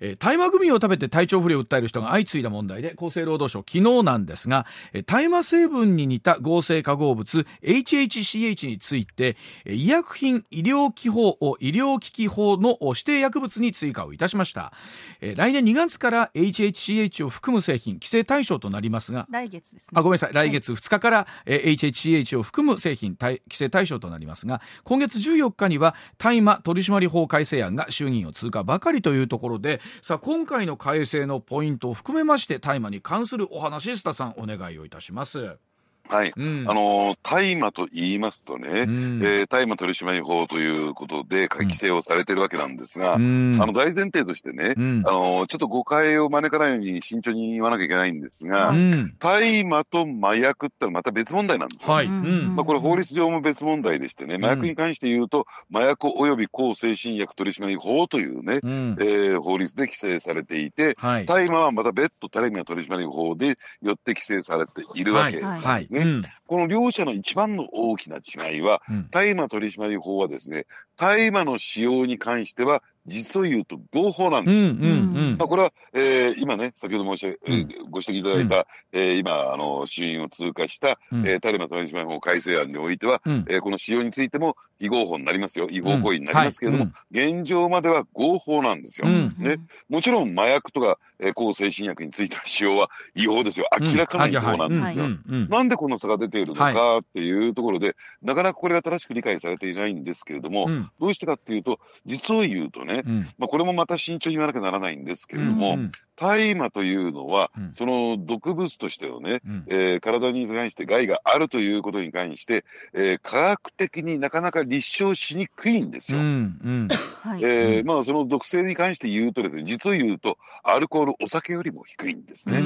えー、大麻グミを食べて体調不良を訴える人が相次いだ問題で厚生労働省昨日なんですが、えー、大麻成分に似た合成化合物 HHCH について、えー、医薬品医療機法医療機器法の指定薬物に追加をいたしました、えー、来年2月から HHCH を含む製品規制対象となりますが来月です、ね、あごめんなさい。来月2日から、はい、えー、HHCH を含む製品規制対象となりますが今月14日には大麻取締法改正案が衆議院を通過ばかりというところでさあ今回の改正のポイントを含めまして大麻に関するお話スタさんお願いをいたします。はい、うん、あの大麻と言いますとね、うん、えー、大麻取締法ということで規制をされてるわけなんですが、うん、あの大前提としてね、うん、あのちょっと誤解を招かないように慎重に言わなきゃいけないんですが、大麻と麻薬ってのはまた別問題なんですよ。はい。まあ、これ法律上も別問題でしてね、麻薬に関して言うと、麻薬及び抗精神薬取締法というね、うん、えー、法律で規制されていて、はい、大麻はまた別途大麻取締法でよって規制されているわけなんですね。はい。はい、この両者の一番の大きな違いは、大麻取締法はですね、大麻の使用に関しては実を言うと合法なんです。よ。まあ、これは、えー、今ね、先ほど申し、うん、ご指摘いただいた、うん、えー、今、あの、衆院を通過した、うん、えー、大麻取締法改正案においては、うん、えー、この使用についても非合法になりますよ。違法行為になりますけれども、はい、現状までは合法なんですよ。ね。もちろん麻薬とか、えー、抗精神薬については使用は違法ですよ。明らかな違法なんですよ。なんでこの差が出ているのかっていうところで、なかなかこれが正しく理解されていないんですけれども、どうしてかっていうと、実を言うとね、まあ、これもまた慎重に言わなきゃならないんですけれども、大麻というのは、その毒物としてのね、えー、体に関して害があるということに関して、えー、科学的になかなか立証しにくいんですよ。えまあその毒性に関して言うとですね、実を言うと、アルコール、お酒よりも低いんですね。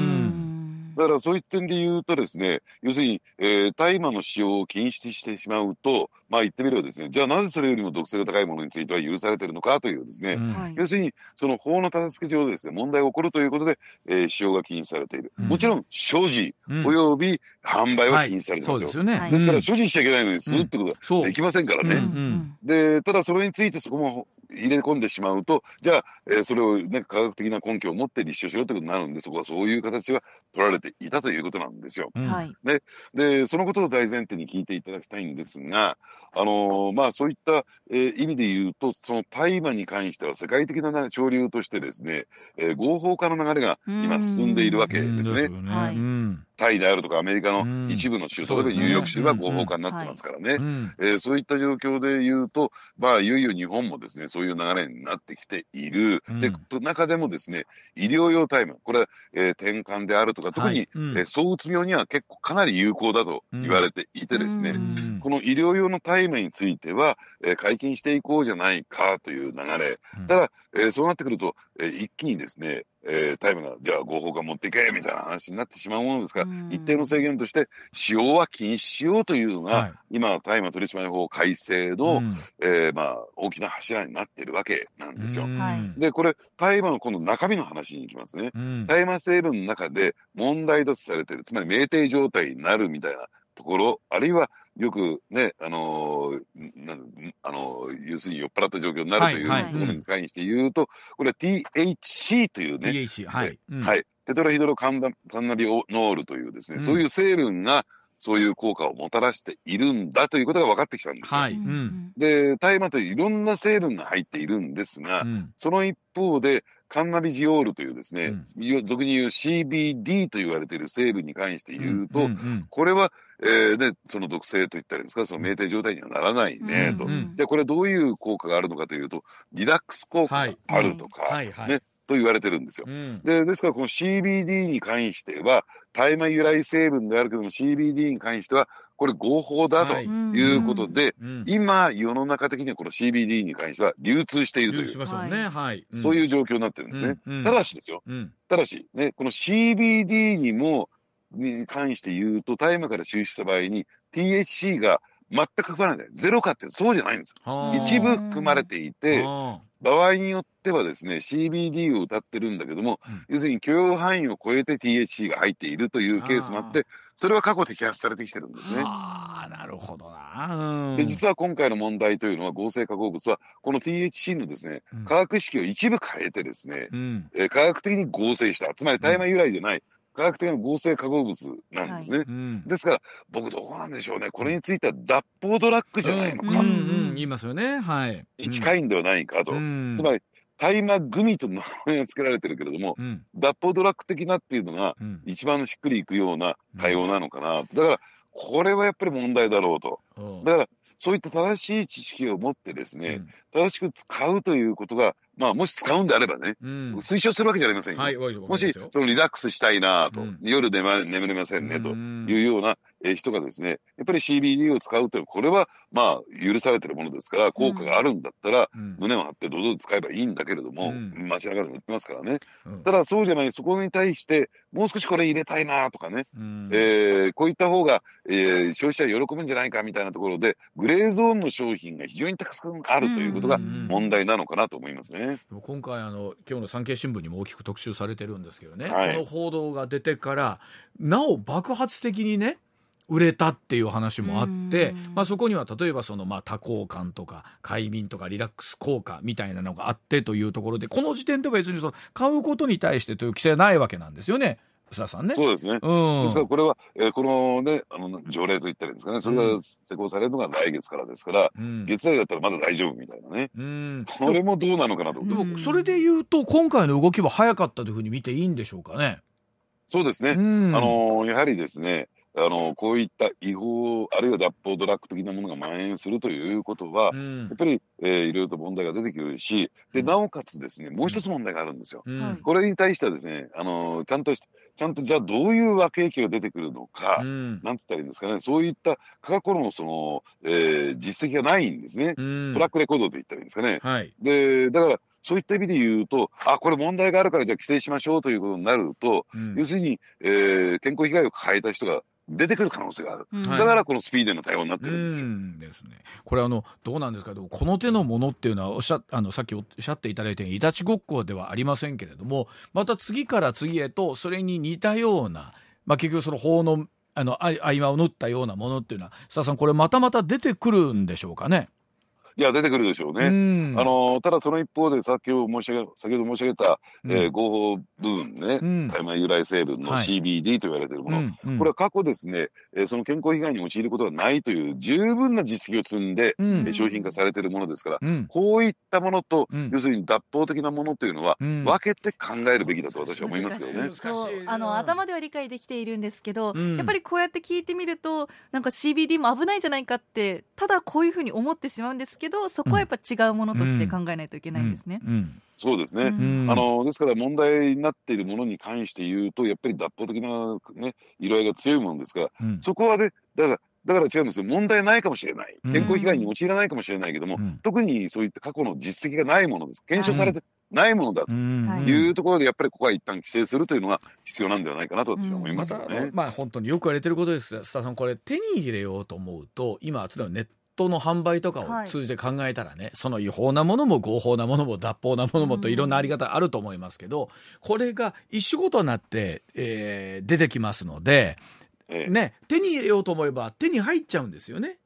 だからそういう点で言うとですね、要するに、えー、大麻の使用を禁止してしまうと、まあ言ってみればですね、じゃあなぜそれよりも毒性が高いものについては許されているのかというですね、うん、要するにその法の立て付け上でですね、問題が起こるということで、えー、使用が禁止されている。うん、もちろん所持及び販売は禁止されてますよ。はい、ですよね。ですから所持しちゃいけないのに吸うってことはできませんからね。で、ただそれについてそこも入れ込んでしまうと、じゃあ、えー、それをね、科学的な根拠を持って立証しろということになるんで、そこはそういう形は取られていたということなんですよ。うん、でで、そのことを大前提に聞いていただきたいんですが、あのー、まあ、そういった、えー、意味で言うと、その大麻に関しては世界的な潮流としてですね、えー、合法化の流れが今進んでいるわけですね。タイであるとかアメリカの一部の州、例えばニューヨーク州は合法化になってますからね。えそういった状況で言うと、まあ、いよいよ日本もですね、そういう流れになってきている。で、中でもですね、医療用タイム、これ、えー、転換であるとか、特に、はえー、躁うつ病には結構かなり有効だと言われていてですね、この医療用のタイムについては、えー、解禁していこうじゃないかという流れ。ただ、えー、そうなってくると、えー、一気にですね、えー、タイムが、じゃあ合法化持っていけみたいな話になってしまうものですから、一定の制限として使用は禁止しようというのが、はい、今、大麻取締法改正の、うん、えー、まあ、大きな柱になっているわけなんですよ。で、これ、大麻の今度中身の話に行きますね。大麻成分の中で問題とされている、つまり酩酊状態になるみたいなところ、あるいはよくね、あのー、あのー、要するに酔っ払った状況になるというものに関して言うと、これは THC というね、THC はい、うん、はい、テトラヒドロカンナビノールというですね、うん、そういう成分がそういう効果をもたらしているんだということが分かってきたんですよ。はい。うん、で、大麻といういろんな成分が入っているんですが、うん、その一方で、カンナビジオールというですね、うん、俗に言う CBD と言われている成分に関して言うと、うんうん。うん、これは、えー、で、その毒性と言ったらいいんですか、その酩酊状態にはならないね、と。うん。うん、じゃあこれどういう効果があるのかというと、リラックス効果があるとか、はいはいはい、ね、と言われてるんですよ。うん、で、ですからこの CBD に関しては、大麻由来成分であるけども CBD に関しては、これ合法だとい。うことで、はい、今世の中的にはこの CBD に関しては流通しているという、はい、そういう状況になってるんですね。うんうん、ただしですよ、うん、ただし、ね、この CBD にも、に関して言うと、大麻から抽出した場合に THC が全く含まれない。ゼロかってそうじゃないんですよ。一部含まれていて、場合によってはですね、CBD を歌ってるんだけども、うん、要するに許容範囲を超えて THC が入っているというケースもあって、それは過去摘発されてきてるんですね。あなるほどな、で実は今回の問題というのは合成化合物はこの THC のですね、化学式を一部変えてですね、うん、えー、科学的に合成したつまり大麻由来でない、科学的な合成化合物なんですね、はい。うん、ですから僕どうなんでしょうね。これについては脱法ドラッグじゃないのか、うんうん。うん、言いますよね。はい。近いんではないかと、つまり大麻グミと名前が付けられてるけれども、うん、脱法ドラッグ的なっていうのが一番しっくりいくような対応なのかな、だからこれはやっぱり問題だろうと。だからそういった正しい知識を持ってですね、うん、正しく使うということがまあ、もし使うんであればね、うん、推奨するわけじゃありませんよ。はい、もし、そのリラックスしたいなと、うん、夜眠れませんねというようなえ人がですね、やっぱり CBD を使うっていうのは、これはまあ許されてるものですから、効果があるんだったら、胸を張って堂々と使えばいいんだけれども、街中でも言ってますからね。ただそうじゃない、そこに対して、もう少しこれ入れたいなとかね、えー、こういった方が、えー、消費者喜ぶんじゃないかみたいなところで、グレーゾーンの商品が非常にたくさんあるということが問題なのかなと思いますね。今回あの、今日の産経新聞にも大きく特集されてるんですけどね、はい、この報道が出てから、なお爆発的にね、売れたっていう話もあって、まあ、そこには例えばそのまあ多幸感とか快眠とかリラックス効果みたいなのがあってというところでこの時点では別にその買うことに対してという規制はないわけなんですよね。須田さんね。そうですね。うん、ですからこれは、えー、このね、あの条例と言ったらいいんですかね、それが施行されるのが来月からですから、うん、月内だったらまだ大丈夫みたいなね。うん、これもどうなのかなと。でも、それで言うと、今回の動きは早かったというふうに見ていいんでしょうかね。そうですね。うん、あのー、やはりですね、あのこういった違法あるいは脱法ドラッグ的なものが蔓延するということは、うん、やっぱり、えー、いろいろと問題が出てくるしでなおかつですねもう一つ問題があるんですよ。うん、これに対してはですねあのちゃんとちゃんとじゃあどういう悪影響が出てくるのか、うん、なんつったらいいんですかね。そういった過去のその、えー、実績がないんですね、トラックレコードで言ったらいいんですかね。はい、でだからそういった意味で言うと、あ、これ問題があるからじゃあ規制しましょうということになると、うん、要するに、えー、健康被害を抱えた人が出てくる可能性がある、うん、だからこのスピードの対応になってるんですよ。ですね、これあのどうなんですか？この手のものっていうのはおっしゃあのさっきおっしゃっていただいたようにいたちごっこではありませんけれどもまた次から次へとそれに似たような、まあ、結局その法のあの合間を縫ったようなものっていうのは須田さんこれまたまた出てくるんでしょうかね？いや、出てくるでしょうね。あの、ただその一方で、先ほど申し上げ、先ほど申し上げた、うん、えー、合法部分ね、大麻由来成分の CBD と言われているもの、はいこれは過去ですね、えー、その健康被害に陥ることがないという十分な実績を積んで、うん、商品化されているものですから、うん、こういったものと、要するに脱法的なものというのは、分けて考えるべきだと私は思いますけどね。あの、頭では理解できているんですけど、やっぱりこうやって聞いてみると、なんか CBD も危ないんじゃないかって、ただこういうふうに思ってしまうんですけど、そこはやっぱ違うものとして考えないといけないんですね。そうですね、あのですから問題になっているものに関して言うと、やっぱり脱法的な、ね、色合いが強いものですが、そこはね、だからだから違うんですよ。問題ないかもしれない。健康被害に陥らないかもしれないけども、うん、特にそういった過去の実績がないものです。検証されてないものだとい。うところで、やっぱりここは一旦規制するというのが必要なんではないかなと私は思いますよね。ままあ本当によく言われてることです。須田さん、これ手に入れようと思うと、今、例えばネットの販売とかを通じて考えたらね、はい、その違法なものも合法なものも脱法なものもといろんなあり方あると思いますけど、これが一種ごとになって、えー、出てきますので、ええ、ね、手に入れようと思えば手に入っちゃうんですよね。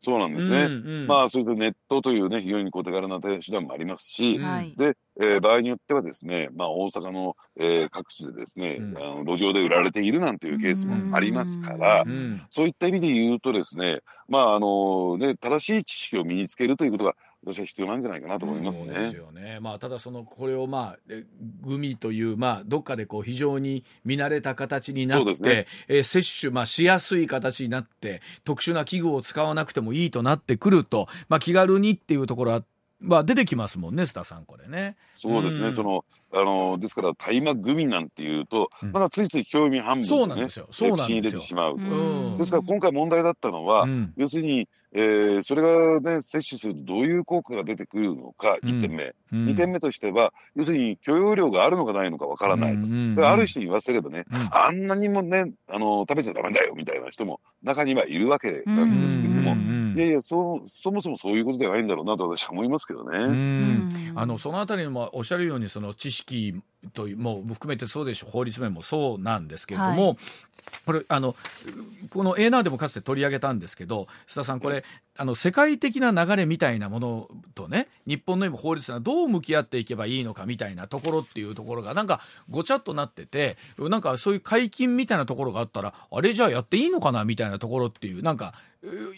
そうなんですね。うんうん、まあ、それでネットというね、非常にこう手軽な手段もありますし、で、えー、場合によってはですね、まあ、大阪の、えー、各地でですね、うん、あの路上で売られているなんていうケースもありますから、うん、そういった意味で言うとですね、まあ、あのね、正しい知識を身につけるということが、私は必要なんじゃないかなと思いますね。ですよね。まあただそのこれをまあグミというまあどっかでこう非常に見慣れた形になって、ねえー、摂取まあしやすい形になって特殊な器具を使わなくてもいいとなってくるとまあ気軽にっていうところはまあ出てきますもんね、須田さん、これね。そうですね、うん、その、あの、ですから、大麻グミなんていうと、うん、まだついつい興味半分で、ね、そうなんですよ。そうなんですよ。に出てしまうと。うん、ですから、今回問題だったのは、要するに、えー、それがね、摂取するとどういう効果が出てくるのか、1点目。うん、2点目としては、要するに許容量があるのかないのかわからないと。うん。ある人に言わせればね、うん、あんなにもね、あの、食べちゃダメだよみたいな人も中にはいるわけなんですけども、いやいやそ、そもそもそういうことではないんだろうなと私は思いますけどね。あの、そのあたりもおっしゃるように、その知識とも含めてそうですし法律面もそうなんですけれども、はいこれあのこの A ナーでもかつて取り上げたんですけど須田さんこれあの世界的な流れみたいなものとね日本の今法律がどう向き合っていけばいいのかみたいなところっていうところがなんかごちゃっとなっててなんかそういう解禁みたいなところがあったらあれじゃあやっていいのかなみたいなところっていうなんか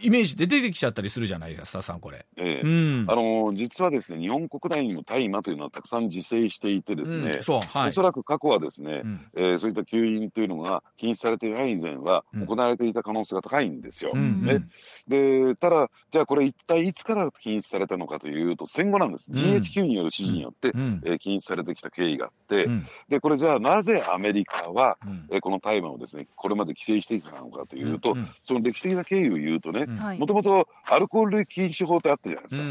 イメージで出てきちゃったりするじゃないですか、さん、これ。ええ。うん、あの実はですね、日本国内にも大麻というのはたくさん自生していてですね、うん、そうはい、おそらく過去はですね、うん、えー、そういった吸引というのが禁止されていない以前は行われていた可能性が高いんですよ。ね、でただ、じゃあこれ一体いつから禁止されたのかというと、戦後なんです。GHQ による指示によって、うん、えー、禁止されてきた経緯があって、でこれじゃあなぜアメリカは、うん、えー、この大麻をですね、これまで規制してきたのかというと、その歴史的な経緯を言うとね、もともとアルコール禁止法ってあったじゃないですか。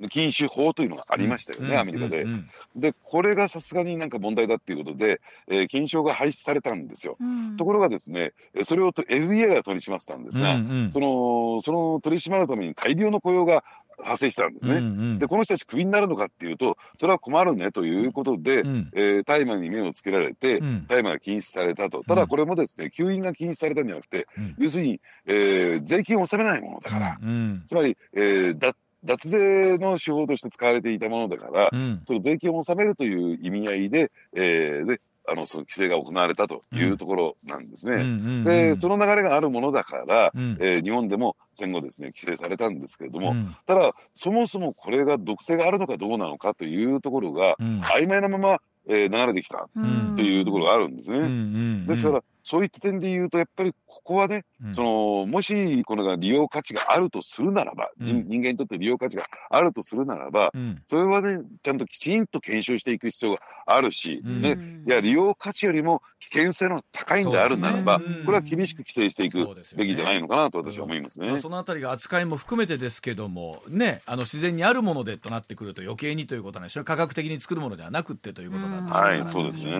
はい禁止法というのがありましたよね、うん、アメリカで。うん、で、これがさすがになんか問題だっていうことで、えー、禁止法が廃止されたんですよ。うん、ところがですね、それを FBI が取り締まってたんですが、うんうん、その、その取り締まるために大量の雇用が発生したんですね。うんうん、で、この人たちクビになるのかっていうと、それは困るねということで、うん、えー、大麻に目をつけられて、大麻が禁止されたと。ただこれもですね、吸引が禁止されたんじゃなくて、うん、要するに、えー、税金を納めないものだから、つまり、えー、だ脱税の手法として使われていたものだから、うん、その税金を納めるという意味合いで、えー、であの、その規制が行われたというところなんですね。で、その流れがあるものだから、うん、えー、日本でも戦後ですね、規制されたんですけれども、うん、ただ、そもそもこれが毒性があるのかどうなのかというところが、曖昧なまま、えー、流れてきたというところがあるんですね。ですから、そういった点で言うと、やっぱりここはね、うん、その、もし、このが利用価値があるとするならば、うん、人間にとって利用価値があるとするならば、うん、それはね、ちゃんときちんと検証していく必要があるし、で、いや、利用価値よりも危険性の高いんであるならば、ね、これは厳しく規制していくべきじゃないのかなと私は思いますね。そのあたりが扱いも含めてですけども、ね、あの、自然にあるものでとなってくると余計にということなんでしょう。科学的に作るものではなくてということなんでしょう、はい、そうですね。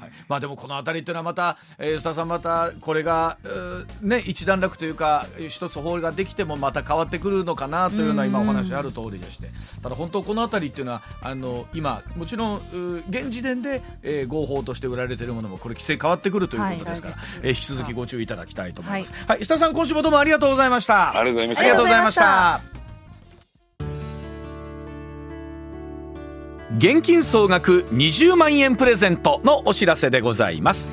はい、まあでもこのあたりっていうのはまた、えー、スタさんまたこれが、ね、一段落というか一つ法ができてもまた変わってくるのかなというような今お話ある通りでしてただ本当この辺りっていうのはあの今もちろん現時点で、えー、合法として売られているものもこれ規制変わってくるということですから、はい、えー、引き続きご注意いただきたいと思います。はい、はい、下さん今週もどうもありがとうございました。ありがとうございました。ありがとうございました。現金総額20万円プレゼントのお知らせでございます。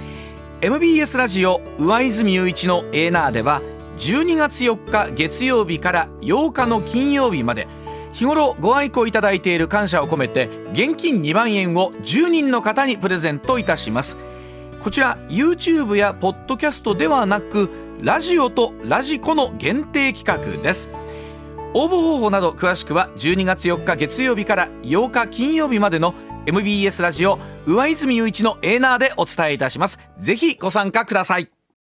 MBS ラジオ上泉雄一のエーナーでは12月4日月曜日から8日の金曜日まで日頃ご愛顧いただいている感謝を込めて現金2万円を10人の方にプレゼントいたします。こちら YouTube やポッドキャストではなくラジオとラジコの限定企画です。応募方法など詳しくは12月4日月曜日から8日金曜日までの MBS ラジオ上泉雄一のエーナーでお伝えいたします。ぜひご参加ください。